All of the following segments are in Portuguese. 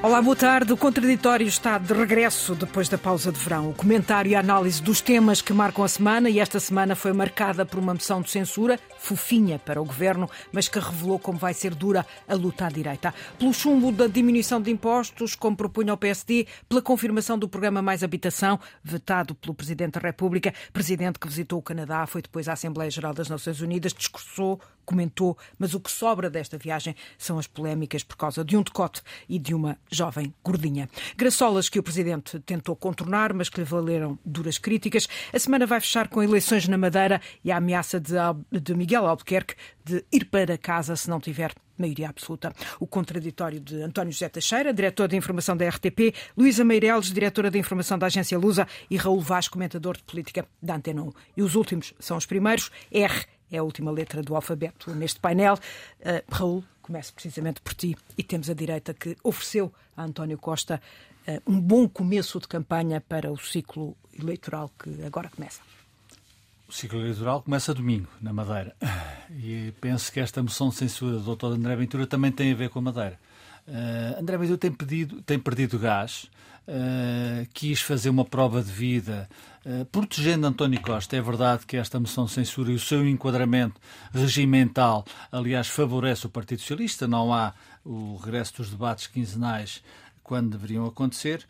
Olá, boa tarde. O contraditório está de regresso depois da pausa de verão. O comentário e a análise dos temas que marcam a semana, e esta semana foi marcada por uma moção de censura, fofinha para o governo, mas que revelou como vai ser dura a luta à direita. Pelo chumbo da diminuição de impostos, como propunha o PSD, pela confirmação do programa Mais Habitação, vetado pelo Presidente da República, presidente que visitou o Canadá, foi depois à Assembleia Geral das Nações Unidas, discursou, comentou, mas o que sobra desta viagem são as polémicas por causa de um decote e de uma jovem gordinha. Graçolas que o Presidente tentou contornar, mas que lhe valeram duras críticas. A semana vai fechar com eleições na Madeira e a ameaça de, de Albuquerque de ir para casa se não tiver maioria absoluta. O contraditório de António José Teixeira, diretor de informação da RTP, Luísa Meireles, diretora de informação da agência Lusa e Raul Vaz, comentador de política da Antena 1. E os últimos são os primeiros. R é a última letra do alfabeto neste painel. Uh, Raul, começo precisamente por ti. E temos a direita que ofereceu a António Costa uh, um bom começo de campanha para o ciclo eleitoral que agora começa. O ciclo eleitoral começa domingo, na Madeira. E penso que esta moção de censura do Dr. André Ventura também tem a ver com a Madeira. Uh, André Ventura tem, pedido, tem perdido gás, uh, quis fazer uma prova de vida uh, protegendo António Costa. É verdade que esta moção de censura e o seu enquadramento regimental, aliás, favorece o Partido Socialista. Não há o regresso dos debates quinzenais quando deveriam acontecer.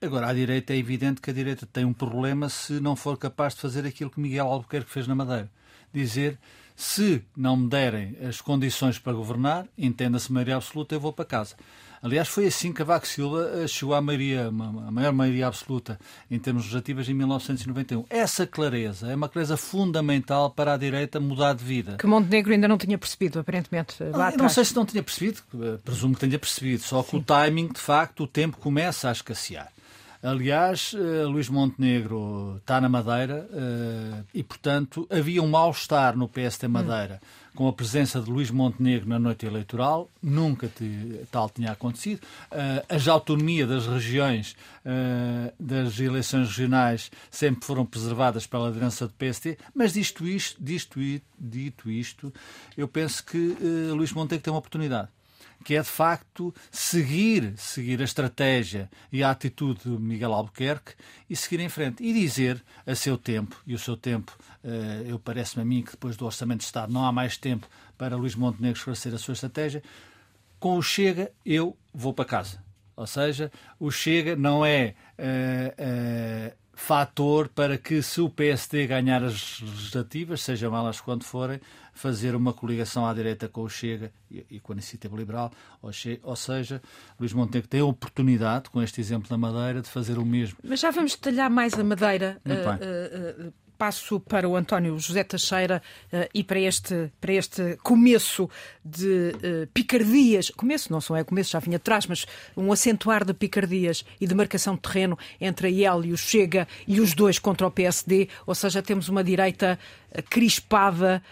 Agora, à direita é evidente que a direita tem um problema se não for capaz de fazer aquilo que Miguel Albuquerque fez na Madeira. Dizer se não me derem as condições para governar, entenda-se maioria absoluta, eu vou para casa. Aliás, foi assim que Cavaco Silva eh, chegou à maioria, a maior maioria absoluta em termos legislativos em 1991. Essa clareza é uma clareza fundamental para a direita mudar de vida. Que Montenegro ainda não tinha percebido, aparentemente. Lá não, não sei se não tinha percebido, eh, presumo que tenha percebido, só que Sim. o timing, de facto, o tempo começa a escassear. Aliás, Luís Montenegro está na Madeira e, portanto, havia um mal-estar no PST Madeira hum. Com a presença de Luís Montenegro na noite eleitoral. Nunca te, tal tinha acontecido. Uh, as autonomias das regiões, das eleições regionais, sempre foram preservadas pela liderança do PST. Mas, disto isto, disto, dito isto, eu penso que Luís Montenegro tem uma oportunidade que é de facto seguir, seguir a estratégia e a atitude de Miguel Albuquerque e seguir em frente. E dizer a seu tempo, e o seu tempo, eh, eu parece-me a mim que depois do Orçamento de Estado não há mais tempo para Luís Montenegro esclarecer a sua estratégia, com o Chega eu vou para casa. Ou seja, o Chega não é. Uh, uh, fator para que, se o PSD ganhar as legislativas, sejam elas quando forem, fazer uma coligação à direita com o Chega e, e com a Iniciativa Liberal, ou, ou, seja, Luís Montenegro tem a oportunidade, com este exemplo da Madeira, de fazer o mesmo. Mas já vamos detalhar mais a Madeira. Uh, uh, uh, passo para o António José Teixeira uh, e para este, para este começo de uh, picardias. Começo, não são é começo, já vinha atrás, mas um acentuar de picardias e de marcação de terreno entre a IEL e o Chega e os dois contra o PSD. Ou seja, temos uma direita crispada,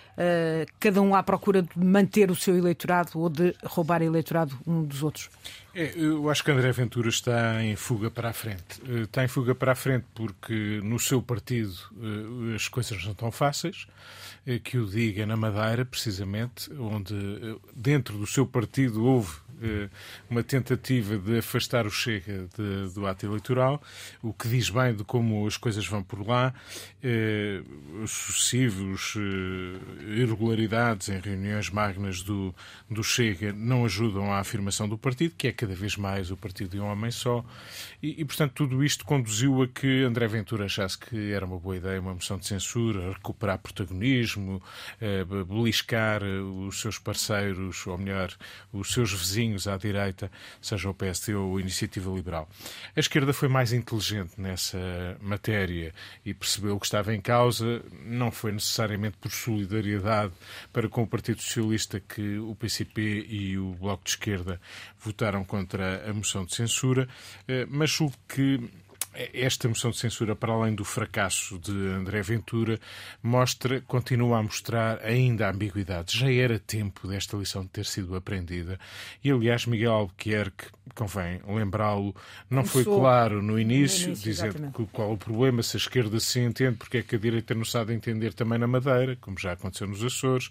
cada um à procura de manter o seu eleitorado ou de roubar eleitorado um dos outros. É, eu acho que André Ventura está em fuga para a frente. Eh, está em fuga para a frente porque no seu partido eh, as coisas não estão fáceis. Eh, que o diga na Madeira, precisamente, onde dentro do seu partido houve eh, uma tentativa de afastar o Chega de, do ato eleitoral, o que diz bem de como as coisas vão por lá, eh, os sucessivos eh, irregularidades em reuniões magnas do, do Chega não ajudam à afirmação do partido, que é cada vez mais o partido de um homem só, e, e portanto tudo isto conduziu a que André Ventura achasse que era uma boa ideia uma moção de censura, recuperar protagonismo, beliscar os seus parceiros, ou melhor, os seus vizinhos vizinhos à direita, seja o PSD ou a Iniciativa Liberal. A esquerda foi mais inteligente nessa matéria e percebeu o que estava em causa. Não foi necessariamente por solidariedade para com o Partido Socialista que o PCP e o Bloco de Esquerda votaram contra a moção de censura, eh, mas o que esta moção de censura, para além do fracasso de André Ventura, mostra, continua a mostrar ainda a ambiguidade. Já era tempo desta lição ter sido aprendida. E, aliás, Miguel Albuquerque, convém lembrá-lo, não foi claro no início, no início dizendo qual o problema, se a esquerda se entende, porque é que a direita não sabe entender também na Madeira, como já aconteceu nos Açores,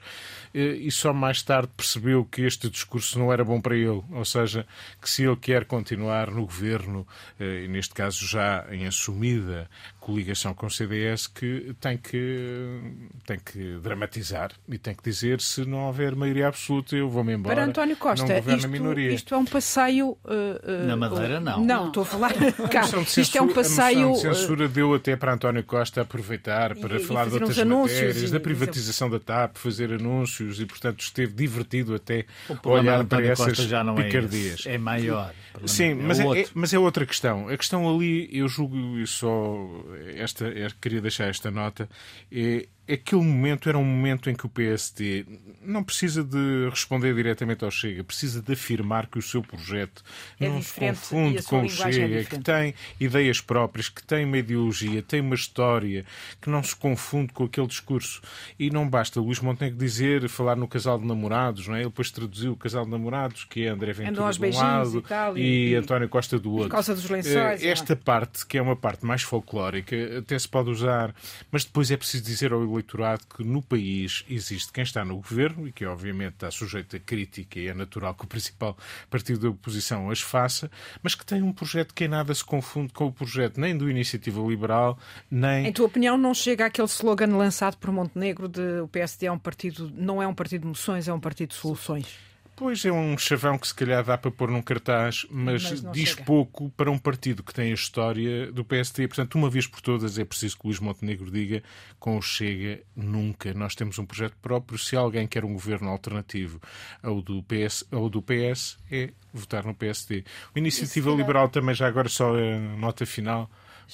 eh, e só mais tarde percebeu que este discurso não era bom para ele, ou seja, que se ele quer continuar no governo, eh, e neste caso já em assumida coligação com o CDS, que tem que, tem que dramatizar e tem que dizer se não houver maioria absoluta eu vou-me embora. Para António Costa, isto, isto, é um passeio... Uh, uh, Na Madeira não. Não, estou a falar cá. Isto é um passeio... A moção de censura deu até para António Costa aproveitar para e, falar e de outras matérias, da privatização da TAP, fazer anúncios e, portanto, esteve divertido até olhar para essas já não é picardias. É, é maior. Sim, é mas, é, mas é outra questão. A questão ali, eu julgo e só esta, queria deixar esta nota, é, aquele momento era um momento em que o PSD não precisa de responder diretamente ao Chega, precisa de afirmar que o seu projeto é não se confunde com o é Chega, é que tem ideias próprias, que tem uma ideologia, tem uma história, que não se confunde com aquele discurso. E não basta Luís Montenegro dizer, falar no casal de namorados, não é? Ele depois traduziu o casal de namorados, que é André Ventura de um lado e, tal, e, e, António Costa do outro. Causa dos lençóis. Eh, esta parte, que é uma parte mais folclórica, até se pode usar, mas depois é preciso dizer ao eleitorado que no país existe quem está no governo e que, obviamente, está sujeito a crítica e é natural que o principal partido da oposição as faça, mas que tem um projeto que em nada se confunde com o projeto nem do Iniciativa Liberal, nem. Em tua opinião, não chega aquele slogan lançado por Montenegro de o PSD é um partido, não é um partido de moções, é um partido de soluções? Pois é um chavão que se calhar dá para pôr num cartaz, mas, mas diz chega. pouco para um partido que tem a história do PSD. Portanto, uma vez por todas é preciso que Luís Montenegro diga com o Chega nunca. Nós temos um projeto próprio. Se alguém quer um governo alternativo ao do PS, ao do PS é votar no PSD. O Iniciativa Liberal também, já agora só a nota final,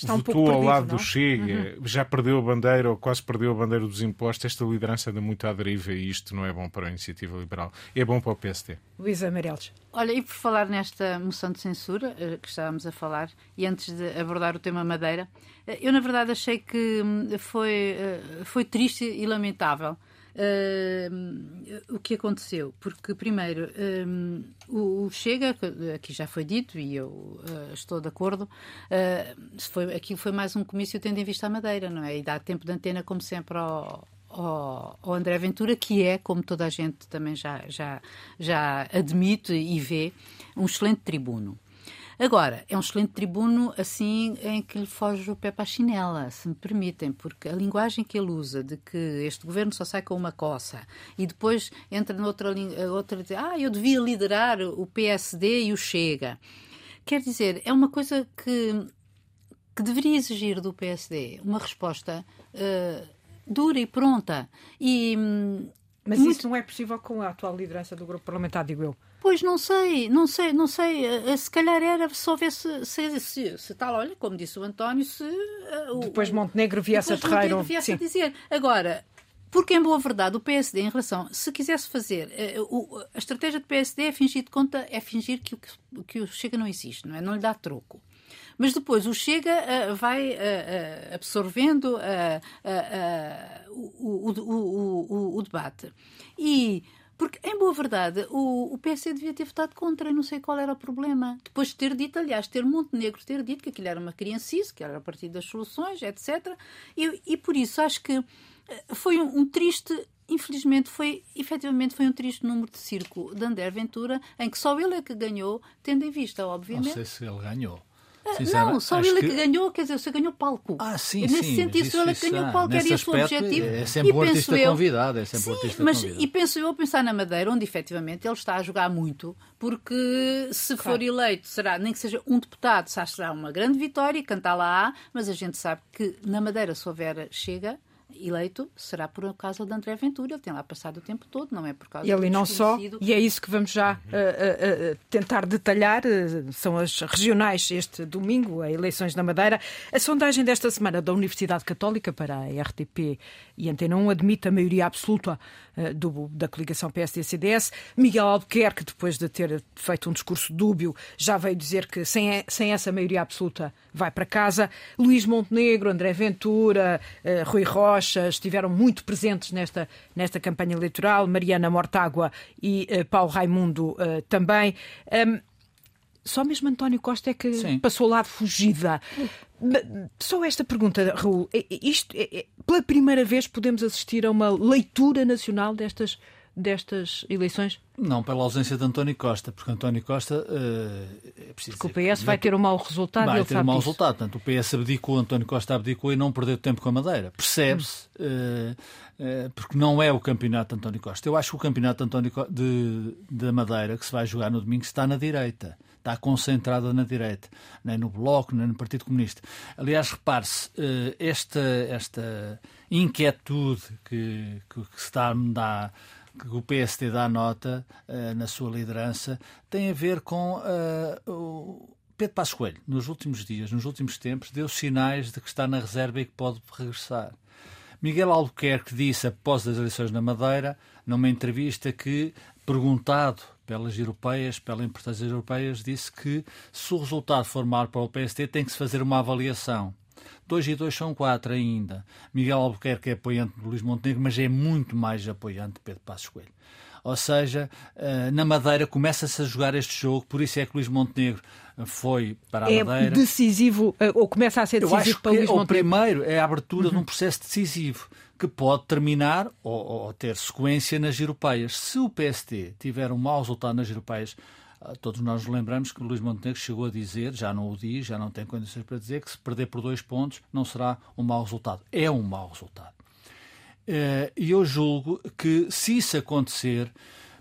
Está votou um ao lado não? do Chega, uhum. já perdeu a bandeira ou quase perdeu a bandeira dos impostos. Esta liderança anda muito à deriva e isto não é bom para a iniciativa liberal. É bom para o PSD. Luísa Amarelos. Olha, e por falar nesta moção de censura eh, que estávamos a falar, e antes de abordar o tema Madeira, eh, eu na verdade achei que hum, foi, eh, foi triste e lamentável Uh, o que aconteceu? Porque, primeiro, um, o, Chega, aqui já foi dito e eu uh, estou de acordo, uh, foi, aquilo foi mais um comício tendo em vista a Madeira, não é? E dá tempo de antena, como sempre, ao, ao, ao, André Ventura, que é, como toda a gente também já, já, já admite e vê, um excelente tribuno. Agora, é um excelente tribuno assim em que lhe foge o pé para a chinela, se me permitem, porque a linguagem que ele usa de que este governo só sai com uma coça e depois entra noutra outra ah, eu devia liderar o PSD e o Chega. Quer dizer, é uma coisa que, que deveria exigir do PSD uma resposta uh, dura e pronta. E, hum, Mas muito... isso não é possível com a atual liderança do grupo parlamentar, digo eu. Pois não sei, não sei, não sei. Eh, se calhar era só ver se, se, se, se tal, olha, como disse o António, se. Uh, depois Montenegro viesse a terreiro. Montenegro viesse Sim. a dizer. Agora, porque, em boa verdade, o PSD, em relação, se quisesse fazer, uh, o, a estratégia do PSD é fingir de conta, é fingir que, que, que o Chega não existe, não é? Não lhe dá troco. Mas depois o Chega uh, vai uh, absorvendo o, o, o, o, debate. E porque, em boa verdade, o, o PC devia ter votado contra, e não sei qual era o problema. Depois de ter dito, aliás, ter Montenegro ter dito que aquilo era uma criancice, que era a partir das soluções, etc. E, e por isso acho que eh, foi um, um triste infelizmente foi efetivamente foi um triste número de circo de André Ventura em que só ele é que ganhou tendo em vista obviamente não sei se ele ganhou não, só ele é que... que ganhou, quer dizer, você ganhou palco. Ah, sim, Nesse sim. sentido, só ele é que ganhou palco, era esse o objetivo. É sempre o artista eu, convidado, é sempre sim, o artista mas, convidado. E penso eu a pensar na Madeira, onde efetivamente ele está a jogar muito, porque se claro. for eleito, será, nem que seja um deputado, será uma grande vitória, cantar lá, mas a gente sabe que na Madeira, se houver chega, eleito será por causa de André Ventura. Ele tem lá passado o tempo todo, não é por causa Ele e não só, e é isso que vamos já uh, uh, uh, tentar detalhar. são as regionais este domingo, as eleições na Madeira. A sondagem desta semana da Universidade Católica para a RTP e Antena 1 admite a maioria absoluta do, da coligação PSD-CDS. Miguel Albuquerque, depois de ter feito um discurso dúbio, já veio dizer que sem, sem essa maioria absoluta vai para casa. Luís Montenegro, André Ventura, Rui Rocha, estiveram muito presentes nesta, nesta campanha eleitoral, Mariana Mortágua e uh, Paulo Raimundo também. Um, só mesmo António Costa é que Sim. passou lá fugida. Só esta pergunta, Raul. Isto, é, é, pela primeira vez podemos assistir a uma leitura nacional destas destas eleições? Não, pela ausência de António Costa, porque António Costa uh, é preciso porque dizer, o PS vai ter um mau resultado. Vai ter um mau disso. resultado. Portanto, o PS abdicou, António Costa abdicou e não perdeu tempo com a Madeira. Percebe-se, uh, uh, porque não é o campeonato de António Costa. Eu acho que o campeonato de, António Co de, de Madeira, que se vai jogar no domingo, está na direita está concentrada na direita, nem no Bloco, nem no Partido Comunista. Aliás, repare-se, esta, esta inquietude que, que, que se a dar que o PSD dá nota uh, na sua liderança tem a ver com uh, o Pedro Passos Coelho, nos últimos dias, nos últimos tempos, deu sinais de que está na reserva e que pode regressar. Miguel Albuquerque disse, após as eleições na Madeira, numa entrevista que, perguntado pelas europeias, pelas importâncias europeias, disse que se o resultado for mal para o PSD, tem que se fazer uma avaliação. 2 e 2 são 4 ainda. Miguel Albuquerque é apoiante de Luís Montenegro, mas é muito mais apoiante de Pedro Passos Coelho. Ou seja, eh, na Madeira começa-se a jogar este jogo, por isso é que Luís Montenegro foi para a é Madeira. É decisivo, eh, ou começa a ser decisivo para Luís Montenegro? O primeiro é a abertura uhum. de um processo decisivo que pode terminar ou, ou, ter sequência nas europeias. Se o PST tiver um mau resultado nas europeias, ah, todos nós nos lembramos que Luís Montenegro chegou a dizer, já não o diz, já não tem condições para dizer, que se perder por dois pontos não será um mau resultado. É um mau resultado. Eh, e eu julgo que, se isso acontecer,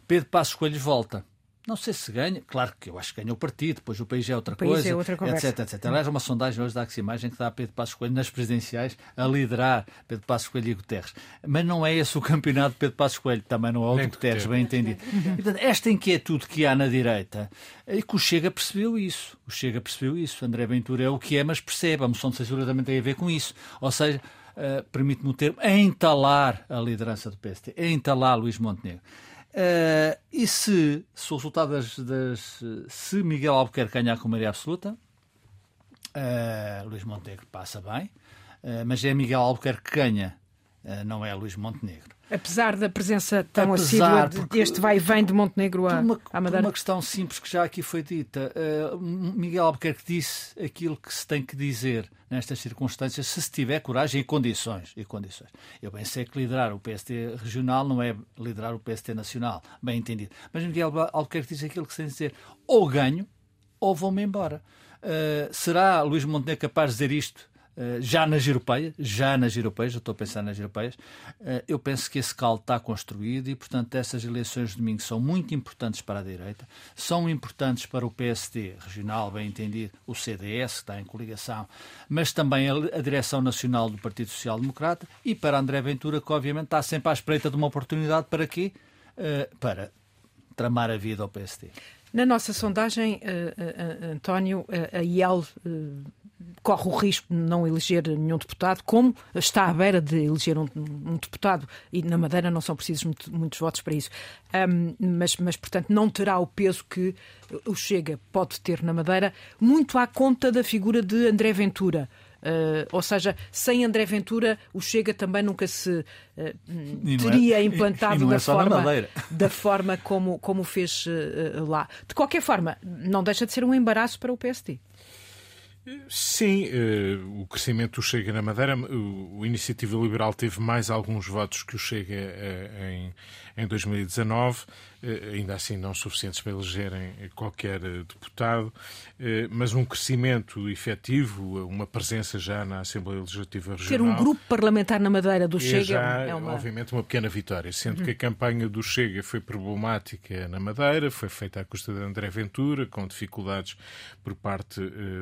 Pedro Passos Coelho volta. Não sei se ganha, claro que eu acho que ganha o partido, depois o país é outra país coisa, é outra conversa. etc, etc. Aliás, uma sondagem hoje da Imagem que dá a Pedro Passos Coelho nas presidenciais a liderar Pedro Passos Coelho e Guterres. Mas não é esse o campeonato de Pedro Passos Coelho, também não é o de Guterres, bem entendido. E, portanto, esta inquietude que há na direita, e que o Chega percebeu isso. O Chega percebeu isso. André Ventura é o que é, mas percebe. A moção de censura também tem a ver com isso. Ou seja, uh, permite-me o termo, entalar a liderança do PST, entalar Luís Montenegro. Uh, e se, se o resultado das, das, Se Miguel Albuquerque ganhar com maioria absoluta, uh, Luís Montenegro passa bem, uh, mas é Miguel Albuquerque que ganha, não é Luís Montenegro. Apesar da presença tão Apesar, assídua deste vai e vem de Montenegro a, uma, à Madeira? uma questão simples que já aqui foi dita. Uh, Miguel Albuquerque disse aquilo que se tem que dizer nestas circunstâncias, se se tiver coragem e condições. E condições. Eu bem sei que liderar o PST regional não é liderar o PST nacional, bem entendido. Mas Miguel Albuquerque diz aquilo que se tem que dizer. Ou ganho, ou vou-me embora. Uh, será Luís Montenegro capaz de dizer isto eh, já nas europeias, já nas europeias, já estou a pensar nas europeias, eh, eu penso que esse caldo está construído e, portanto, essas eleições de domingo são muito importantes para a direita, são importantes para o PSD regional, bem entendido, o CDS, que está em coligação, mas também a, direção nacional do Partido Social Democrata e para André Ventura, que obviamente está sempre à espreita de uma oportunidade para quê? Eh, para tramar a vida ao PSD. Na nossa sondagem, uh, uh, António, uh, a IEL corre o risco de não eleger nenhum deputado, como está à beira de eleger um, um deputado, e na Madeira não são precisos muito, muitos votos para isso. Um, mas, mas, portanto, não terá o peso que o Chega pode ter na Madeira, muito à conta da figura de André Ventura. Uh, ou seja, sem André Ventura, o Chega também nunca se uh, teria é, implantado da, é forma, da forma como, como fez uh, lá. De qualquer forma, não deixa de ser um embaraço para o PSD. Sim, o crescimento do Chega na Madeira, o, o, Iniciativa Liberal teve mais alguns votos que o Chega em, em 2019. Eh, ainda assim não suficientes para elegerem qualquer eh, deputado, eh, mas um crescimento efetivo, uma presença já na Assembleia Legislativa Regional. Ter um grupo parlamentar na Madeira do é Chega já, é uma... obviamente, uma pequena vitória, sendo uhum. que a campanha do Chega foi problemática na Madeira, foi feita à custa de André Ventura, com dificuldades por parte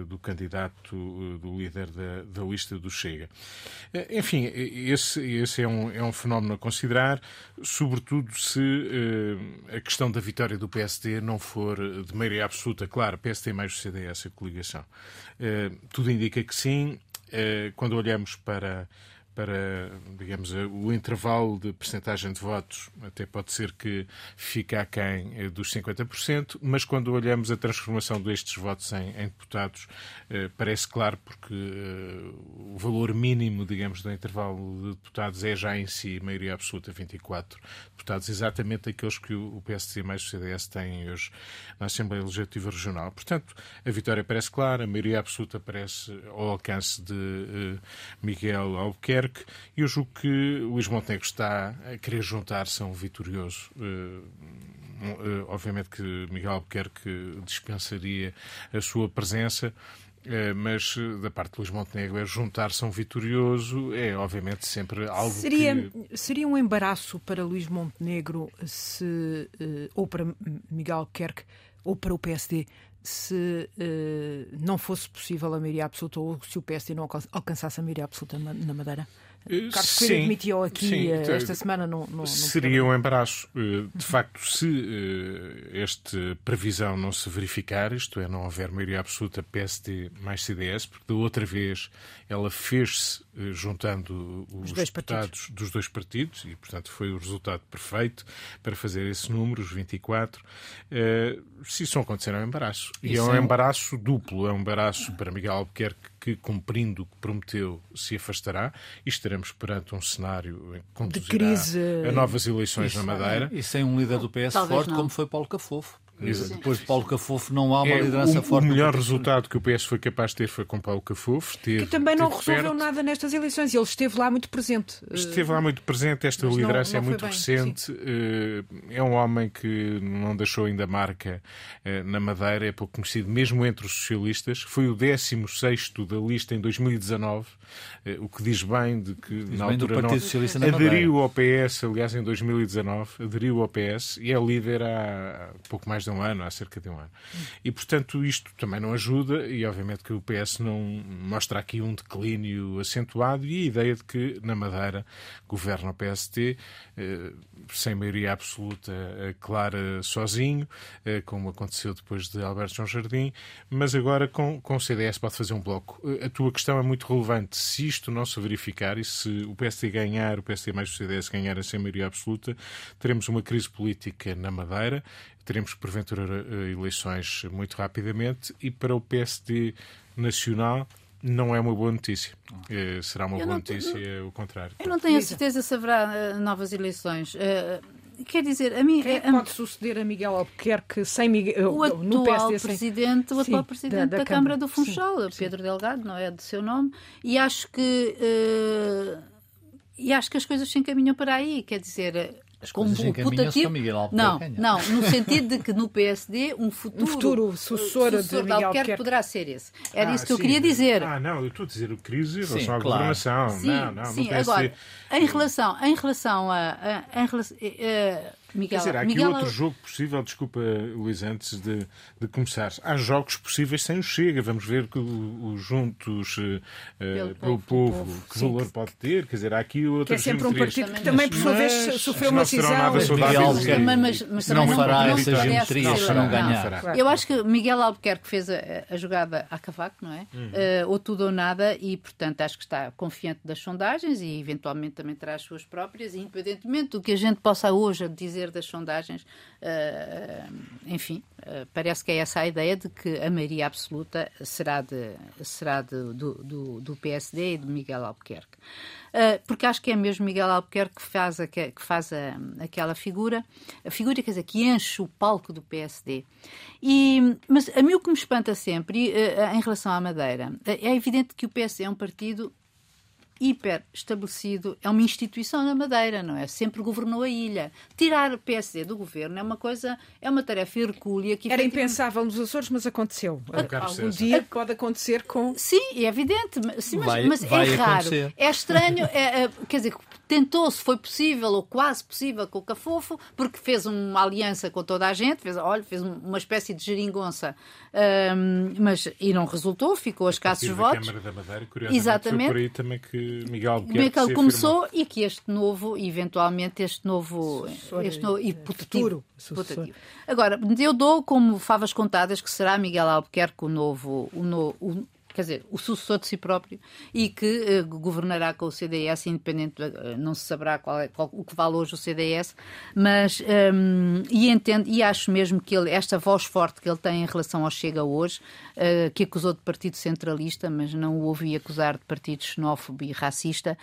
do candidato, do líder da, da, lista do Chega. Enfim, esse, esse é, um, é um fenómeno a considerar, sobretudo se a questão da vitória do PSD não for de maioria absoluta. Claro, PSD mais o CDS, a coligação. tudo indica que sim. quando olhamos para para, digamos, o intervalo de percentagem de votos até pode ser que fique aquém eh, dos 50%, mas quando olhamos a transformação destes votos em, em deputados, eh, parece claro porque eh, o valor mínimo, digamos, do intervalo de deputados é já em si maioria absoluta, 24 deputados, exatamente aqueles que o, o PSD mais o CDS têm hoje na Assembleia Legislativa Regional. Portanto, a vitória parece clara, a maioria absoluta parece ao alcance de uh, Miguel Albuquerque, Albuquerque. Eu julgo que Luís Montenegro está a querer juntar-se a um vitorioso. Uh, uh, obviamente que Miguel Albuquerque dispensaria a sua presença. Uh, mas da parte de Luís Montenegro é juntar-se a um vitorioso é obviamente sempre algo seria, que... Seria um embaraço para Luís Montenegro se, ou para Miguel Albuquerque ou para o PSD se uh, não fosse possível a maioria absoluta ou se o PSD não alcançasse a maioria absoluta na Madeira? Eh, Carlos admitiu aqui sim, uh, esta semana no, no, Seria um embaraço. De facto, se esta previsão não se verificar, isto é, não houver maioria absoluta PSD mais CDS, porque da outra vez ela fez-se juntando os, os dois deputados partidos. dos dois partidos e, portanto, foi o resultado perfeito para fazer esse número, os 24. Se isso não acontecer, é um embaraço. E Isso é um é embaraço duplo. É um embaraço para Miguel Albuquerque, que, cumprindo o que prometeu, se afastará. E estaremos perante um cenário que conduzirá a novas eleições Isso, na Madeira. E sem um líder do PS Talvez forte, não. como foi Paulo Cafofo. Depois de Paulo Cafofo não há uma é, liderança o, forte. O melhor resultado que o PS foi capaz de ter foi com Paulo Cafofo. Teve, que também não resolveu perto. nada nestas eleições. Ele esteve lá muito presente. Esteve lá muito presente. Esta Mas liderança não, não é muito bem, recente. Sim. Eh, é um homem que não deixou ainda marca eh, na Madeira. É pouco conhecido, mesmo entre os socialistas. Foi o 16 da lista em 2019. Eh, o que diz bem de que diz na altura não aderiu ao PS, aliás, em 2019. Aderiu ao PS e é líder há pouco mais de um ano, há cerca de um ano. E, portanto, isto também não ajuda e, obviamente, que o PS não mostra aqui um declínio acentuado e a ideia de que na Madeira governa o PST eh, sem maioria absoluta eh, clara sozinho, eh, como aconteceu depois de Alberto João Jardim, mas agora com, com o CDS pode fazer um bloco. A tua questão é muito relevante. Se isto não se verificar e se o PSD ganhar, o PSD mais o CDS ganhar sem maioria absoluta, teremos uma crise política na Madeira teremos porventura eh, eleições muito rapidamente e para o PSD nacional não é uma boa notícia. Uh, será uma eu boa notícia eu, o contrário. Eu não tenho a certeza se haverá uh, novas eleições. Uh, quer dizer, a mim. Quem é pode suceder a Miguel Albuquerque sem Miguel. O atual no PSD, presidente, sem... o atual Sim, presidente da, da, da Câmara, Câmara do Funchal, Sim, Pedro. Delgado, não é do seu nome, e acho que. e acho que as coisas se encaminham para aí. Quer dizer, as como um putativo. Não, não, no sentido de que no PSD um futuro, um futuro sucessor, sucessor de, de Albuquerque poderá ser esse. Era ah, isso que sim. eu queria dizer. Ah, não, eu estou a dizer o crise em relação à governação. Sim, não, não, sim. Agora, em relação, em relação a, a, em relação, a, eh, Miguel, Quer dizer, há aqui Miguel... outro jogo possível, desculpa, Luís, antes de, de começar. Há jogos possíveis sem o Chega. Vamos ver que os juntos uh, pelo povo, povo, que sim. valor pode ter. Quer dizer, há aqui outras Que é sempre um partido que também, por sua vez, sofreu uma cisão. Mas, mas, mas, não fará essa geometria para não ganhar. Eu acho que Miguel Albuquerque fez a, a jogada a cavaco, não é? Uhum. Uh, ou tudo ou nada, e portanto acho que está confiante das sondagens e eventualmente também terá as suas próprias, independentemente do que a gente possa hoje dizer das sondagens, uh, enfim, uh, parece que é essa a ideia de que a maioria absoluta será, de, será de, do, do, do, PSD e de Miguel Albuquerque. Uh, porque acho que é mesmo Miguel Albuquerque que faz, a, que faz a, aquela figura, a figura, quer dizer, que enche o palco do PSD. E, mas a mim o que me espanta sempre, em relação à Madeira, é evidente que o PSD é um partido hiper estabelecido, é uma instituição na Madeira, não é? Sempre governou a ilha. Tirar o PSD do governo é uma coisa, é uma tarefa hercúlea que Era impensável nos Açores, mas aconteceu. Algum dia pode acontecer com. Sim, é evidente, sim, mas, vai, mas vai é raro. Acontecer. É estranho, é, é, quer dizer, tentou-se, foi possível ou quase possível com o Cafofo, porque fez uma aliança com toda a gente, fez, olha, fez uma espécie de geringonça, um, mas e não resultou, ficou a escassos votos. Câmara da Madeira, Exatamente. Foi por aí também que Miguel Albuquerque Miguel começou afirmou. e que este novo, eventualmente este novo, este novo putativo, putativo. Agora, eu dou como favas contadas que será Miguel Albuquerque o novo, o, no, o, quer dizer, o sucessor de si próprio e que uh, governará com o CDS, independente, uh, não se saberá qual é, qual, o que vale hoje o CDS, mas um, e entendo, e acho mesmo que ele, esta voz forte que ele tem em relação ao Chega hoje, uh, que acusou de partido centralista, mas não o ouvi acusar de partido xenófobo e racista,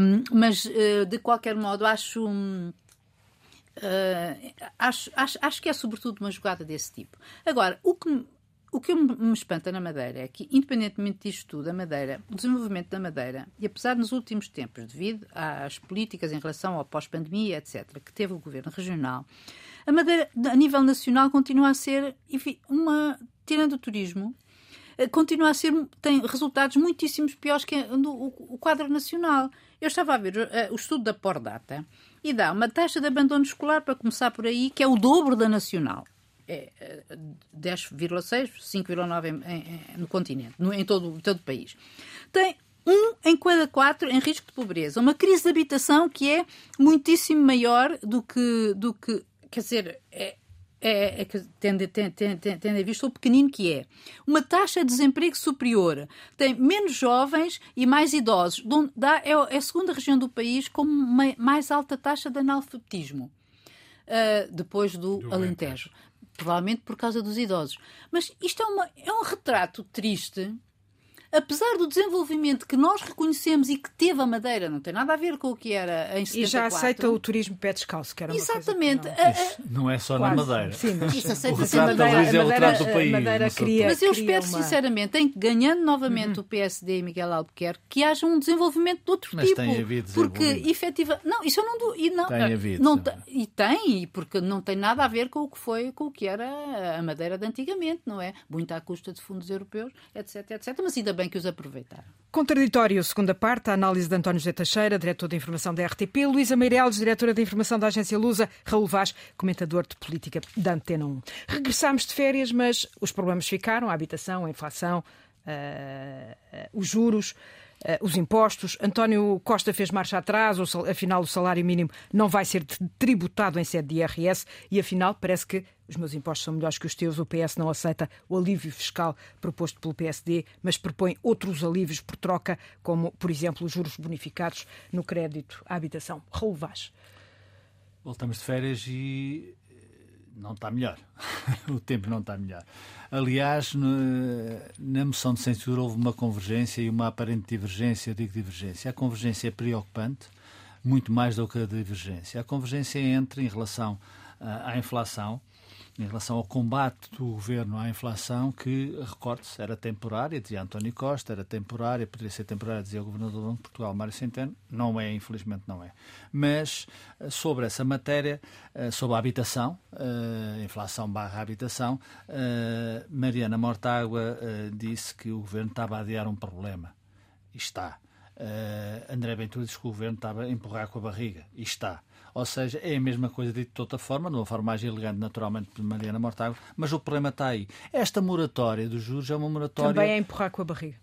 um, mas de qualquer modo acho. Um, acho, acho, acho que é sobretudo uma jogada desse tipo. Agora, o que o que me espanta na Madeira é que, independentemente disto tudo, a Madeira, o desenvolvimento da Madeira, e apesar nos últimos tempos, devido às políticas em relação ao pós-pandemia, etc., que teve o governo regional, a Madeira, a nível nacional, continua a ser, enfim, uma. tirando o turismo, eh, continua a ser, tem resultados muitíssimos piores que no, o, quadro nacional. Eu estava a ver uh, o estudo da Pordata e dá uma taxa de abandono escolar, para começar por aí, que é o dobro da nacional é 10,6, 5,9 no continente, no, em todo, todo o país. Tem um em cada quatro em risco de pobreza. Uma crise de habitação que é muitíssimo maior do que, do que quer dizer, é, é, é tendo, tendo, tendo, tendo visto o pequenino que é. Uma taxa de desemprego superior. Tem menos jovens e mais idosos. Dá, é, é a segunda região do país com mais alta taxa de analfabetismo. Uh, depois do, do Alentejo. Alentejo provavelmente por causa dos idosos. Mas isto é, uma, é um retrato triste apesar do desenvolvimento que nós reconhecemos e que teve a Madeira, não tem nada a ver com o que era em 74. E já aceita o turismo pé descalço, que era uma Exatamente. Coisa não... não... é só Quase. na Madeira. Sim, mas Isso aceita-se a Madeira. É o retrato do país. Madeira queria, mas eu espero uma... sinceramente, em que ganhando novamente uhum. o PSD e Miguel Albuquerque, que haja um desenvolvimento de outro mas tipo. Tem havido porque efetiva. Não, isso eu não dou. E, não, tem havido. Não, e tem, porque não tem nada a ver com o que foi, com o que era a Madeira de antigamente, não é? Muito à custa de fundos europeus, etc, etc. Mas ainda bem que os aproveitaram. Contraditório, segunda parte, a análise de António José Teixeira, diretor de informação da RTP, Luísa Meireles, diretora de informação da agência Lusa, Raul Vaz, comentador de política da Antena 1. Regressámos de férias, mas os problemas ficaram, a habitação, a inflação, uh, uh, os juros. Uh, os impostos. António Costa fez marcha atrás, afinal o salário mínimo não vai ser tributado em sede de IRS e afinal parece que os meus impostos são melhores que os teus, o PS não aceita o alívio fiscal proposto pelo PSD, mas propõe outros alívios por troca, como, por exemplo, os juros bonificados no crédito à habitação. Vaz. Voltamos de férias e eh, não está melhor. o tempo não está melhor. Aliás, na moção de censura houve uma convergência e uma aparente divergência. Eu digo divergência. A convergência é preocupante, muito mais do que a divergência. A convergência é entre, em relação à inflação, em relação ao combate do governo à inflação, que, recorde-se, era temporária, dizia António Costa, era temporária, poderia ser temporária, dizia o governador do Banco de Portugal, Mário Centeno, não é, infelizmente não é. Mas eh, sobre essa matéria, eh, sobre a habitação, eh, inflação barra habitação, Mariana Mortágua disse que o governo estava a adiar um problema. E está. André Ventura disse que o governo estava a empurrar com a barriga. E está. Ou seja, é a mesma coisa dito de outra forma, de uma forma mais elegante, naturalmente, de Mariana Mortágua, mas o problema está aí. Esta moratória dos juros é uma moratória. Também é empurrar com a barriga.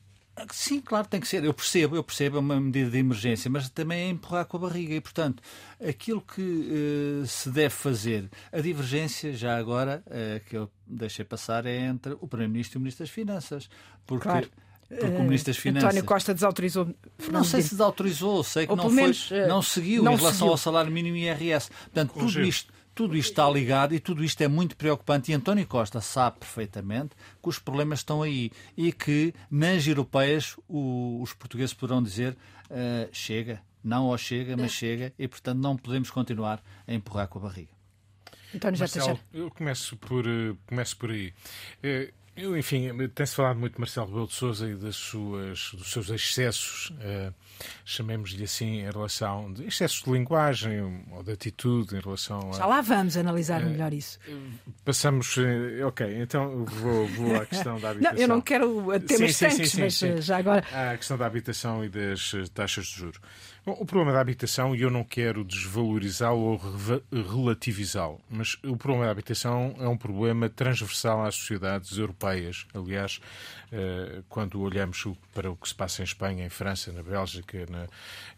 Sim, claro, tem que ser. Eu percebo, eu percebo, é uma medida de emergência, mas também é empurrar com a barriga. E, portanto, aquilo que uh, se deve fazer, a divergência, já agora, uh, que eu deixei passar, é entre o Primeiro-Ministro e o Ministro das Finanças. Porque claro. Porque o Ministro das Finanças. António Costa desautorizou. Fernando não sei se desautorizou, sei que Ou não, menos, foi, não seguiu não em relação seguiu. ao salário mínimo e IRS. Portanto, tudo isto, tudo isto está ligado e tudo isto é muito preocupante. E António Costa sabe perfeitamente que os problemas estão aí e que nas europeias o, os portugueses poderão dizer uh, chega, não ou chega, mas chega e, portanto, não podemos continuar a empurrar com a barriga. António Marcelo, eu começo por, eh, começo por aí. Uh, Eu, enfim, tem-se falado muito de Marcelo Rebelo de Sousa e das suas, dos seus excessos, uh, chamemos-lhe assim, em relação de excessos de linguagem ou de atitude em relação a. Já lá vamos analisar melhor isso. Passamos. Uh, ok, então vou, vou à questão da habitação. Não, eu não quero temas sim, sim, sim, mas já agora. À questão da habitação e das taxas de juros. O problema da habitação, e eu não quero desvalorizá-lo ou relativizá-lo, mas o problema da habitação é um problema transversal às sociedades europeias. Aliás, eh, quando olhamos para o que se passa em Espanha, em França, na Bélgica, na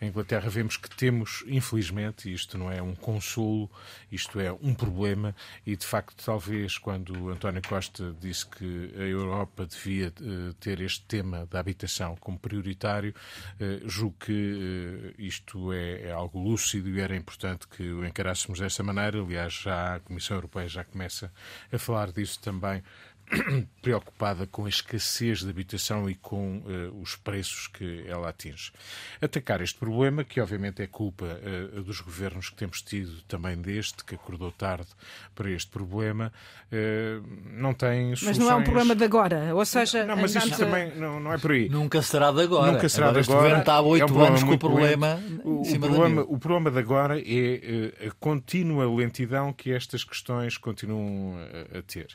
Inglaterra, vemos que temos, infelizmente, isto não é um consolo, isto é um problema, e de facto, talvez quando António Costa disse que a Europa devia eh, ter este tema da habitação como prioritário, eh, julgo que isto é, é algo lúcido e era importante que o encarássemos dessa maneira. Aliás, já a Comissão Europeia já começa a falar disso também preocupada com a escassez de habitação e com uh, os preços que ela atinge. Atacar este problema, que obviamente é culpa uh, dos governos que temos tido, também deste, que acordou tarde para este problema, uh, não tem soluções... Mas não é um problema de agora, ou seja... Não, mas isto a... também não, não, é por aí. Nunca será de agora. Nunca será agora de agora. governo está há oito é um anos com o problema o, o, problema, o problema de agora é a contínua lentidão que estas questões continuam a, a ter.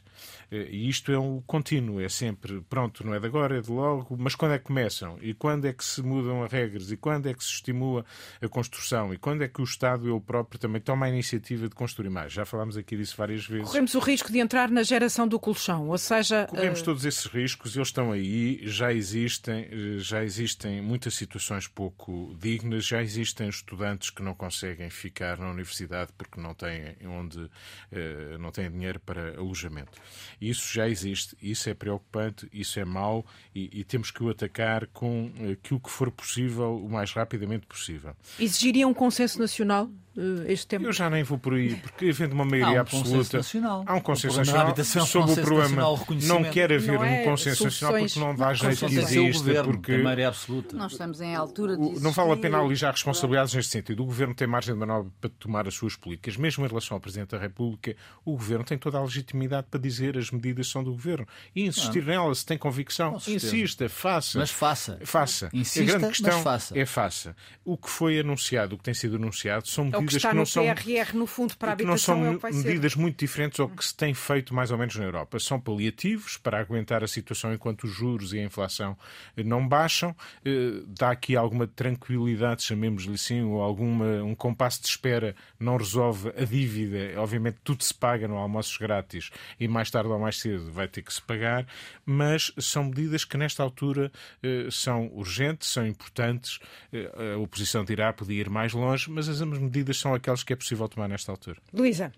E isto é um contínuo, é sempre, pronto, não é de agora, é de logo, mas quando é que começam? E quando é que se mudam as regras? E quando é que se estimula a construção? E quando é que o Estado, ele próprio, também toma a iniciativa de construir mais? Já falámos aqui disso várias vezes. Corremos o risco de entrar na geração do colchão, ou seja... Corremos uh... todos esses riscos, eles estão aí, já existem, já existem muitas situações pouco dignas, já existem estudantes que não conseguem ficar na universidade porque não têm onde, uh, não têm dinheiro para alojamento. Isso já existe, isso é preocupante, isso é mau e, e temos que o atacar com aquilo que for possível o mais rapidamente possível. Exigiria um consenso nacional eh, este tema? Eu já nem vou por aí, porque havendo uma maioria há um absoluta. Nacional. Há um consenso nacional sobre o problema. Não quer haver não é um consenso nacional porque não dá jeito que exista. Porque absoluta. Nós estamos em altura de. Não vale a pena alijar responsabilidades neste sentido. O governo tem margem de manobra para tomar as suas políticas. Mesmo em relação ao Presidente da República, o governo tem toda a legitimidade para dizer as medidas são do governo e insistir não. nelas se tem convicção. Insista, faça. Mas faça. Faça. Insista, a grande questão faça. é faça. O que foi anunciado, o que tem sido anunciado, são medidas o que, está que não no são. PRR, no fundo, para a que não são é que medidas muito diferentes ao que se tem feito mais ou menos na Europa. São paliativos para aguentar a situação enquanto os juros e a inflação eh, não baixam. Eh, dá aqui alguma tranquilidade, chamemos-lhe assim, ou alguma, um compasso de espera não resolve a dívida. Obviamente tudo se paga no almoços grátis e mais tarde ou mais cedo vai ter que se pagar, mas são medidas que nesta altura eh, são urgentes, são importantes. A oposição dirá podia ir mais longe, mas as medidas são aquelas que é possível tomar nesta altura. Luísa,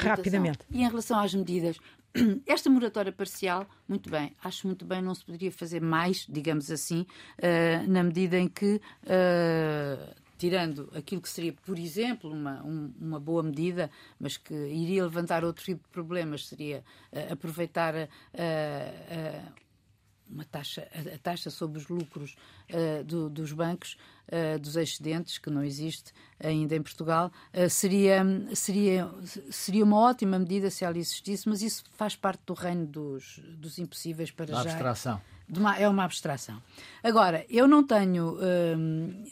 rapidamente. E em relação às medidas, esta moratória parcial, muito bem, acho muito bem, não se poderia fazer mais, digamos assim, uh, na medida em que. Uh, tirando aquilo que seria, por exemplo, uma, um, uma boa medida, mas que iria levantar outro tipo de problemas, seria uh, aproveitar uma taxa, a taxa sobre os lucros uh, do, dos bancos, uh, dos excedentes, que não existe ainda em Portugal, uh, seria, seria, seria uma ótima medida se ela existisse, mas isso faz parte do reino dos, dos impossíveis para da já. abstração. Uma, é uma abstração. Agora, eu não tenho,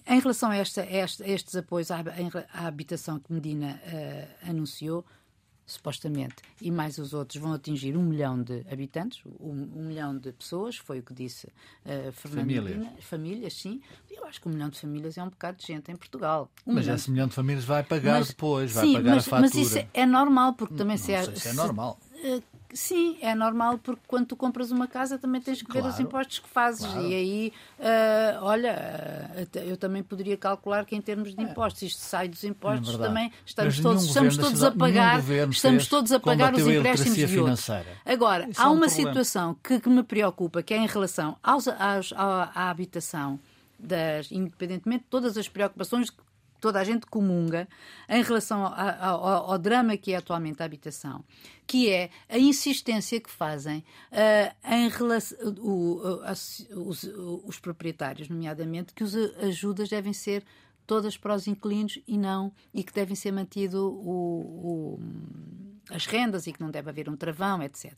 em relação a, esta, a, estes apoios à, à habitação que Medina anunciou, supostamente, e mais os outros vão atingir um milhão de habitantes, um, um milhão de pessoas, foi o que disse uh, Fernando Famílias. Famílias, sim. Eu acho que um milhão de famílias é um bocado de gente em Portugal. Um mas esse milhão de famílias vai pagar mas, depois, vai sim, pagar mas, a fatura. Mas isso é normal, porque também não se, é, se é normal. Se, uh, Sim, é normal porque quando tu compras uma casa também tens que claro, ver os impostos que fazes. Claro. E aí, uh, olha, uh, eu também poderia calcular que em termos de é. impostos, isto sai dos impostos, é também estamos todos, estamos todos a pagar, estamos todos a pagar os empréstimos de outros. Agora, Isso há é um uma problema. situação que, que, me preocupa, que é em relação aos, aos, à, à habitação. Das, independentemente de todas as preocupações toda a gente comunga em relação ao, ao, ao, drama que é atualmente a habitação, que é a insistência que fazem uh, em relação os, os, proprietários, nomeadamente, que as ajudas devem ser todas para os inquilinos e não e que devem ser mantido o, o, as rendas e que não deve haver um travão, etc.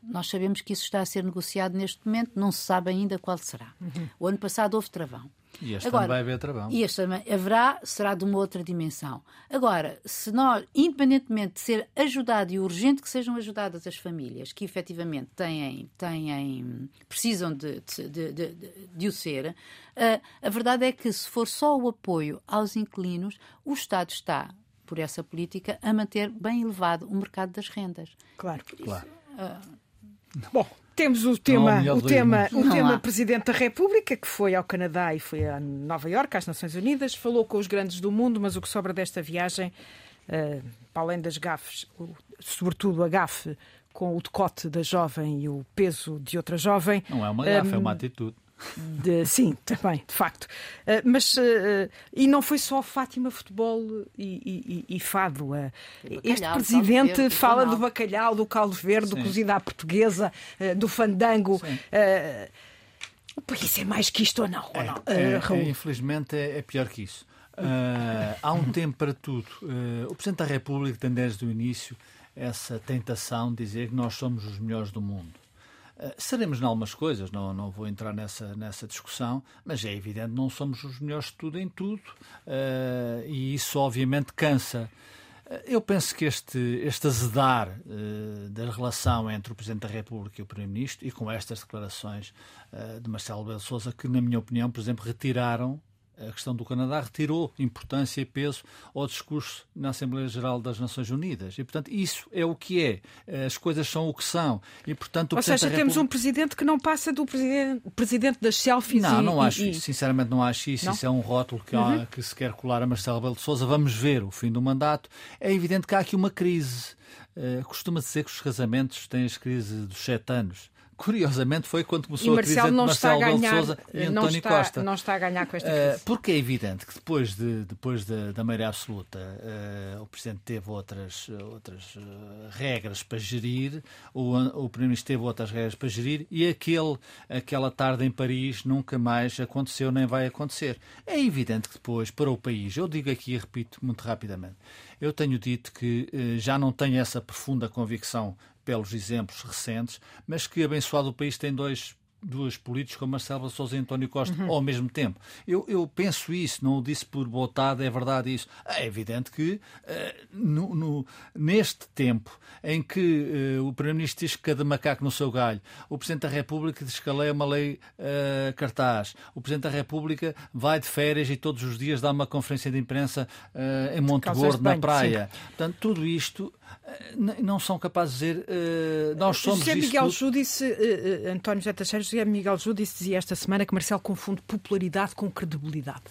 nós sabemos que isso está a ser negociado neste momento, não se sabe ainda qual será. Uhum. O ano passado houve travão. E este Agora, vai haver travão. E este também haverá, será de uma outra dimensão. Agora, se nós, independentemente de ser ajudado e urgente que sejam ajudadas as famílias que efetivamente têm, têm precisam de, de, de, de, de o ser, uh, a verdade é que se for só o apoio aos inquilinos, o Estado está, por essa política, a manter bem elevado o mercado das rendas. Claro, claro. Uh, Bom, temos o tema, o tema, o tema Presidente da República, que foi ao Canadá e foi a Nova Iorque, às Nações Unidas, falou com os grandes do mundo, mas o que sobra desta viagem, uh, para além das gafes, sobretudo a gafe com o decote da jovem e o peso de outra jovem. Não é uma gafe, um, é uma atitude. De, sim, também, de facto. Uh, mas, uh, e não foi só Fátima Futebol e, e, e Fado. Uh, este presidente verde, fala do bacalhau, do caldo verde, sim. do cozido à portuguesa, do fandango. o país é mais que isto ou não? É, ou não? É, é, infelizmente é, é, pior que isso. há um tempo para tudo. o Presidente da República tem desde o início essa tentação de dizer que nós somos os melhores do mundo. Eh, seremos em algumas coisas, não, não vou entrar nessa, nessa discussão, mas é evidente não somos os melhores de tudo em tudo uh, e isso obviamente cansa. Eh, eu penso que este, este azedar uh, da relação entre o Presidente da República e o Primeiro-Ministro, e com estas declarações uh, de Marcelo Belo Souza, que, na minha opinião, por exemplo, retiraram a questão do Canadá retirou importância e peso ao discurso na Assembleia Geral das Nações Unidas. E, portanto, isso é o que é. As coisas são o que são. E, portanto, Ou seja, temos um presidente que não passa do presidente, presidente das selfies Não, e, não acho e... isso. Sinceramente, não acho isso. Não? Isso é um rótulo que, uhum. há, que se quer colar a Marcelo Rebelo de Sousa. Vamos ver o fim do mandato. É evidente que há aqui uma crise. Uh, Costuma-se dizer que os casamentos têm as crises dos sete anos curiosamente foi quando começou a crise entre Marcelo Belo Souza e António está, Costa. Não está a ganhar com esta crise. Uh, porque é evidente que depois, de, depois de, da maioria absoluta uh, o Presidente teve outras, outras uh, regras para gerir, o, o Primeiro-Ministro teve outras regras para gerir e aquele, aquela tarde em Paris nunca mais aconteceu nem vai acontecer. É evidente que depois, para o país, eu digo aqui e repito muito rapidamente, eu tenho dito que já não tenho essa profunda convicção pelos exemplos recentes, mas que abençoado o país tem dois duas políticos como Marcelo Sousa e António Costa uhum. ao mesmo tempo. Eu, eu penso isso, não o disse por botada, é verdade isso. É evidente que uh, no, no, neste tempo em que uh, o Primeiro-Ministro diz que cada macaco no seu galho, o Presidente da República diz que a lei é uma lei uh, cartaz, o Presidente da República vai de férias e todos os dias dá uma conferência de imprensa em Monte Gordo, na praia. Sim. Portanto, tudo isto não são capazes de dizer nós somos José Miguel tudo... Ju disse, António José Teixeira José Miguel Júdice dizia esta semana que Marcelo confunde popularidade com credibilidade.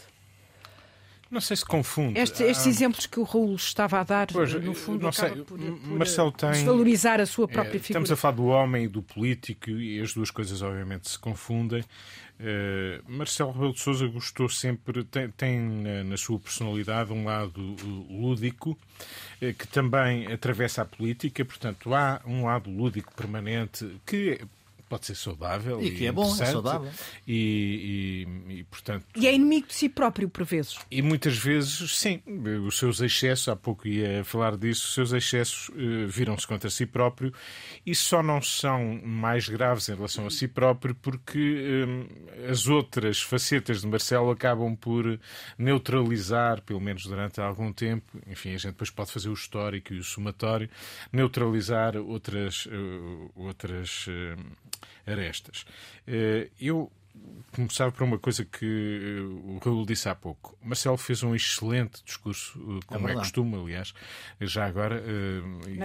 Não sei se confunde. Este, estes ah, exemplos que o Raul estava a dar, pois, no fundo, não sei, por, por Marcelo tem, desvalorizar a sua própria é, figura. Estamos a falar do homem e do político e as duas coisas obviamente se confundem. Uh, Marcelo Rebelo de Sousa gostou sempre, tem, tem, na sua personalidade um lado lúdico uh, que também atravessa a política, portanto há um lado lúdico permanente que pode ser saudável. E, e que é bom, é saudável. E, e, e, portanto... e é inimigo de si próprio, por vezes. E muitas vezes, sim, os seus excessos, há pouco ia falar disso, os seus excessos uh, viram-se contra si próprio e só não são mais graves em relação a si próprio porque uh, as outras facetas de Marcelo acabam por neutralizar, pelo menos durante algum tempo, enfim, a gente depois pode fazer o histórico e o somatório, neutralizar outras, uh, outras arestas. Eh, eu começar por uma coisa que eh, o Raul disse há pouco. Marcelo fez um excelente discurso, eh, como é, é costume, aliás, já agora.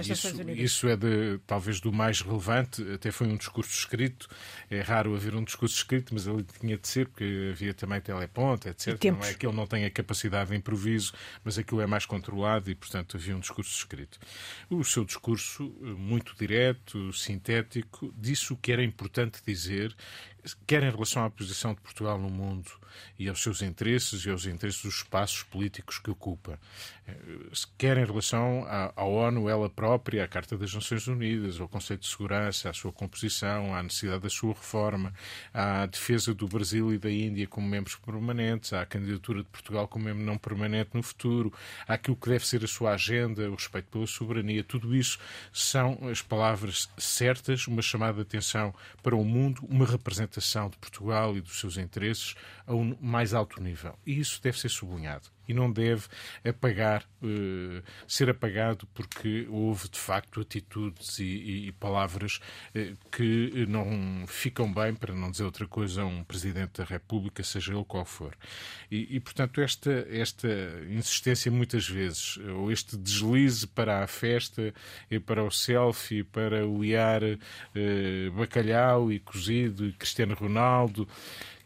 Isso, isso, é de, talvez do mais relevante, até foi um discurso escrito. É raro haver um discurso escrito, mas ele tinha de ser, porque havia também teleponte, etc. Não é que ele não tenha capacidade de improviso, mas aquilo é mais controlado e, portanto, havia um discurso escrito. O seu discurso, muito direto, sintético, disse o que era importante dizer quer em relação à posição de Portugal no mundo e aos seus interesses e aos interesses dos espaços políticos que ocupa, eh, quer em relação à, ONU, ela própria, à Carta das Nações Unidas, ao Conceito de Segurança, à sua composição, à necessidade da sua reforma, à defesa do Brasil e da Índia como membros permanentes, à candidatura de Portugal como membro não permanente no futuro, àquilo que deve ser a sua agenda, o respeito pela soberania, tudo isso são as palavras certas, uma chamada de atenção para o mundo, uma representação de Portugal e dos seus interesses a um mais alto nível. E isso deve ser sublinhado e não deve apagar, uh, ser apagado porque houve de facto atitudes e, e palavras uh, que não ficam bem, para não dizer outra coisa, a um Presidente da República, seja ele qual for. E, e portanto, esta, esta insistência muitas vezes, ou este deslize para a festa, e para o selfie, para o iar uh, bacalhau e cozido, e Cristiano Ronaldo,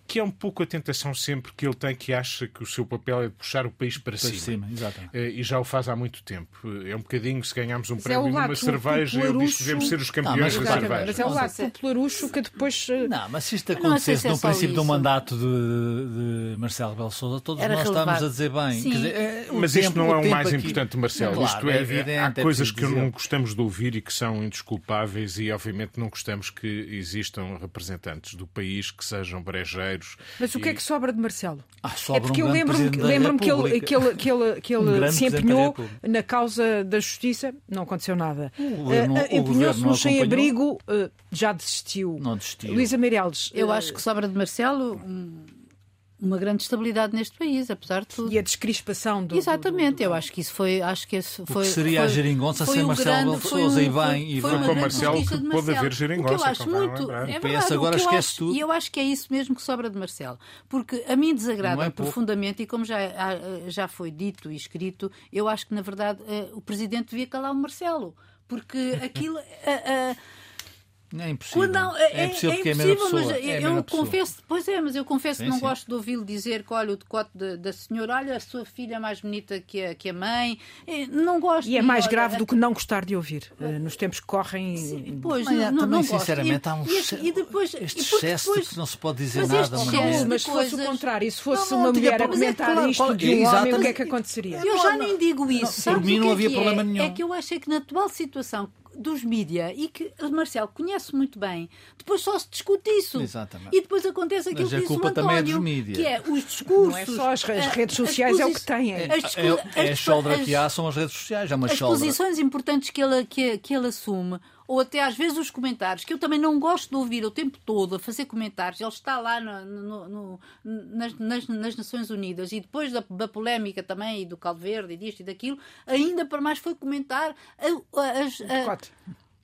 que é um pouco a tentação sempre que ele tem, que acha que o seu papel é de puxar o país para, para cima. cima eh, e já o faz há muito tempo. É um bocadinho, se ganharmos um mas prémio é numa cerveja, ele diz que devemos ser os campeões não, da cerveja. Mas é o lado popularucho que depois... Eh, não, mas se isto acontecesse no princípio do mandato de, de Marcelo Rebelo Sousa, todos Era nós relevado. estamos a dizer bem. Dizer, é, mas tempo, isto não é o mais aqui... importante, Marcelo. Claro, isto é, é evidente, há é coisas que não gostamos de ouvir e que são indesculpáveis e, obviamente, não gostamos que existam representantes do país que sejam brejeiros. Mas o que é que sobra de Marcelo? Ah, é porque um eu lembro-me lembro que ele, que ele, que ele, que ele um se empenhou na causa da justiça, não aconteceu nada. Uh, Empenhou-se no sem-abrigo, uh, já desistiu. Não desistiu. Luísa Meireles. Eu uh, acho que sobra de Marcelo uma grande estabilidade neste país, apesar de tudo. E a descrispação do. Exatamente, do, do... eu acho que isso foi. Acho que esse foi, o que seria foi, a geringonça sem Marcelo Belo Souza e bem. E foi com Marcelo que pode haver geringonça. eu acho muito. É verdade, PS agora esquece acho, tudo. E eu acho que é isso mesmo que sobra de Marcelo. Porque a mim desagrada é profundamente, e como já, já foi dito e escrito, eu acho que, na verdade, eh, o Presidente devia calar o Marcelo. Porque aquilo. É impossível. Não, é, é, impossível é, é pessoa. Mas é eu confesso, pessoa. pois é, mas eu confesso sim, que não sim. gosto de ouvi-lo dizer que olha o decote de, da senhora, olha a sua filha é mais bonita que a, que a mãe. Não gosto. E é mais grave do que não gostar de ouvir. Uh, nos tempos que correm. Sim, pois, mas, não, também, não sinceramente, há um e, e depois, este excesso depois, que não se pode dizer mas nada. Excesso, mas se fosse o contrário, se fosse não, uma mulher a comentar isto de um homem, o que é que aconteceria? Eu já nem digo isso. Por mim não havia problema nenhum. É que eu achei que na atual situação dos mídia e que o Marcelo conhece muito bem, depois só se discute isso. Exatamente. E depois acontece aquilo Mas que disse o António, é que é os discursos. Não é só as, as redes sociais, é o que têm. É, as, é, é, é que há são as redes sociais, é uma As posições importantes que ele, que, que ele assume ou até às vezes os comentários, que eu também não gosto de ouvir o tempo todo a fazer comentários. Ele está lá no, no, no, nas, nas, nas, Nações Unidas e depois da, da polémica também e do Calverde e disto e daquilo, ainda para mais foi comentar as.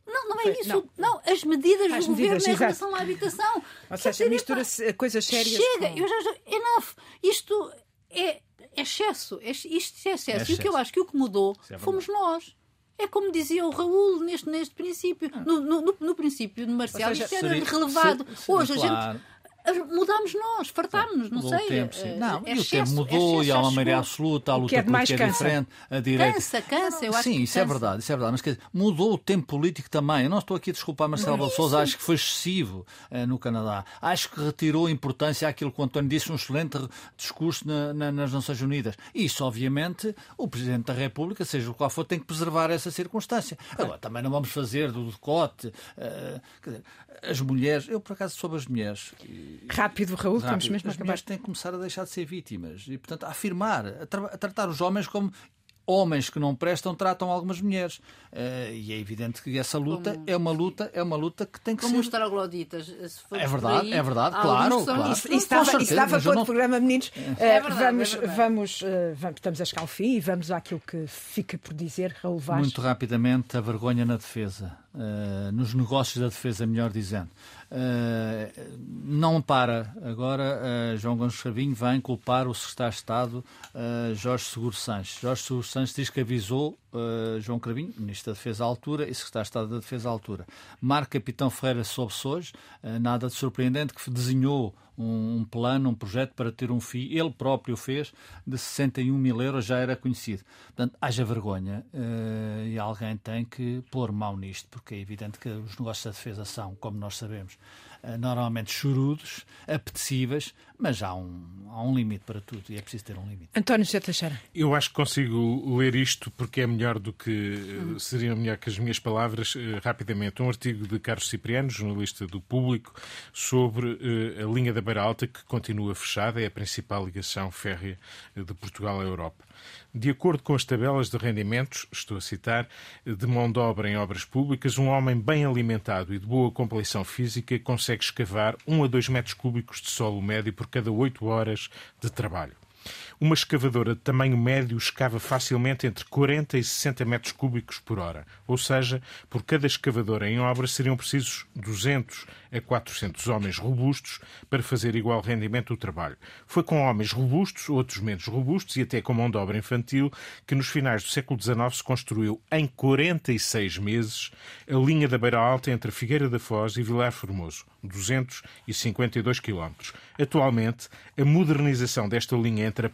Não, não é isso. Não, não as medidas as do medidas, governo em relação à habitação. Ou seja, mistura-se coisas sérias. Chega, com... eu já, já. Enough. Isto é, é excesso. É, isto é excesso. É excesso. E o que eu acho que o que mudou é fomos nós. É como dizia o Raul neste, neste princípio. No, no, no princípio de Marcial, seja, isto era relevado. Hoje claro. a gente mudámos nós, fartámos-nos, não sei. Tempo, sim. Eh, não, é e o tempo mudou e há uma maioria absoluta, a luta é política é diferente, a direita. Cansa, cansa, eu acho Sim, isso é verdade, isso é verdade. Mas quer dizer, mudou o tempo político também. Eu não estou aqui a desculpar Marcelo Belo Souza, acho que foi excessivo uh, no Canadá. Acho que retirou importância àquilo que o António disse, um excelente discurso na, na, nas Nações Unidas. Isso, obviamente, o Presidente da República, seja o qual for, tem que preservar essa circunstância. Agora, também não vamos fazer do decote. Uh, dizer, as mulheres, eu por acaso soube as mulheres. Rápido, Raul, Rápido. estamos mesmo a acabar. As mulheres têm que começar a deixar de ser vítimas e, portanto, a afirmar, a, tra a tratar os homens como homens que não prestam tratam algumas mulheres. Uh, e é evidente que essa luta como... é uma luta, é uma luta que tem que como ser. Como os trogloditas. É verdade, é verdade, claro. claro. Isso, isso estava, isso estava para o programa, meninos. É. Uh, vamos, é vamos, uh, vamos, estamos a chegar ao fim e vamos àquilo que fica por dizer, Raul Vaz. Muito rapidamente, a vergonha na defesa. Nos negócios da defesa, melhor dizendo. Uh, não para. Agora, uh, João Gomes Chavinho vem culpar o secretário de Estado uh, Jorge Seguro Sanches. Jorge Seguro Sanches diz que avisou João Cravinho, Ministro da Defesa à altura, e secretário de Estado da Defesa à altura. Marco Capitão Ferreira soube-se hoje, nada de surpreendente, que desenhou um, um, plano, um projeto para ter um FII, ele próprio fez, de 61 mil euros, já era conhecido. Portanto, haja vergonha uh, e alguém tem que pôr mão nisto, porque é evidente que os negócios da defesa são, como nós sabemos, normalmente chorudos, apetecíveis, mas há um, há um limite para tudo e é preciso ter um limite. António José Teixeira. Eu acho que consigo ler isto porque é melhor do que uhum. seria melhor que as minhas palavras. Uh, rapidamente, um artigo de Carlos Cipriano, jornalista do Público, sobre a linha da Beira Alta que continua fechada, é a principal ligação férrea de Portugal à Europa. De acordo com as tabelas de rendimentos, estou a citar, de mão de obra em obras públicas, um homem bem alimentado e de boa compleição física consegue escavar 1 a 2 metros cúbicos de solo médio por cada 8 horas de trabalho. Uma escavadora de tamanho médio escava facilmente entre 40 e 60 metros cúbicos por hora, ou seja, por cada escavadora em obra seriam precisos 200 a 400 homens robustos para fazer igual rendimento do trabalho. Foi com homens robustos, outros menos robustos e até com mão de obra infantil que nos finais do século XIX se construiu em 46 meses a linha da Beira Alta entre Figueira da Foz e Vilar Formoso, 252 quilómetros. Atualmente, a modernização desta linha entre a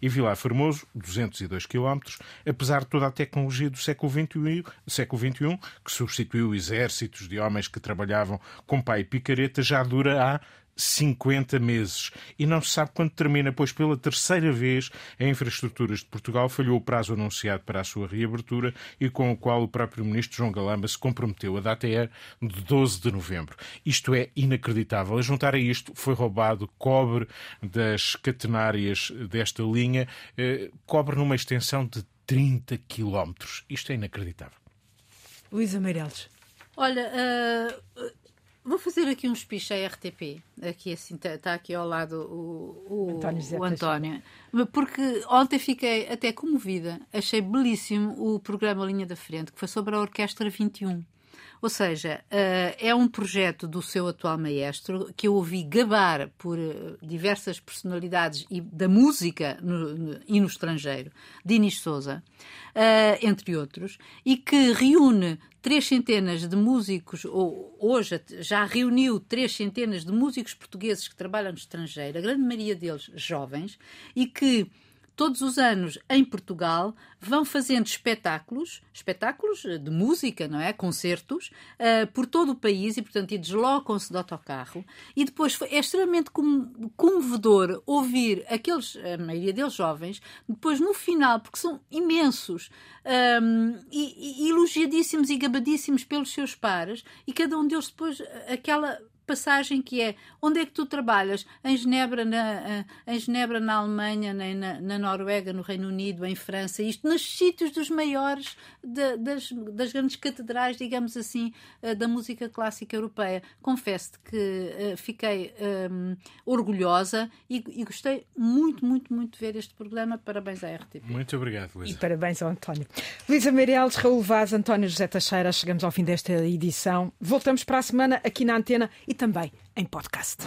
e Vilar Formoso, 202 km, apesar de toda a tecnologia do século XXI, século XXI que substituiu exércitos de homens que trabalhavam com pai e picareta, já dura há 50 meses. E não se sabe quando termina, pois pela terceira vez a Infraestruturas de Portugal falhou o prazo anunciado para a sua reabertura e com o qual o próprio Ministro João Galamba se comprometeu. A data é de 12 de novembro. Isto é inacreditável. A juntar a isto foi roubado cobre das catenárias desta linha, eh, cobre numa extensão de 30 quilómetros. Isto é inacreditável. Luísa Meireles. Olha, uh, Vou fazer aqui um espiche à RTP. Aqui assim está tá aqui ao lado o, o, António, o António. Porque ontem fiquei até comovida. Achei belíssimo o programa Linha da Frente, que foi sobre a Orquestra 21. Ou seja, uh, é um projeto do seu atual maestro que eu ouvi gabar por uh, diversas personalidades e da música no, no, e no estrangeiro, Dinis Souza, uh, entre outros, e que reúne três centenas de músicos, ou hoje já reuniu três centenas de músicos portugueses que trabalham no estrangeiro, a grande maioria deles jovens, e que todos os anos em Portugal vão fazendo espetáculos, espetáculos de música, não é? Concertos, uh, por todo o país e, portanto, deslocam-se de autocarro. E depois é extremamente comovedor ouvir aqueles, a maioria deles jovens, depois no final, porque são imensos um, e, e elogiadíssimos e gabadíssimos pelos seus pares, e cada um deles depois aquela passagem que é onde é que tu trabalhas? Em Genebra, na, em Genebra, na Alemanha, na, na Noruega, no Reino Unido, em França, isto nos sítios dos maiores de, das, das grandes catedrais, digamos assim, eh, da música clássica europeia. Confesso-te que uh, fiquei um, orgulhosa e, e, gostei muito, muito, muito de ver este programa. Parabéns à RTP. Muito obrigado, Luísa. E parabéns ao António. Luísa Meireles, Raul Vaz, António José Teixeira, chegamos ao fim desta edição. Voltamos para a semana aqui na Antena e também em podcast.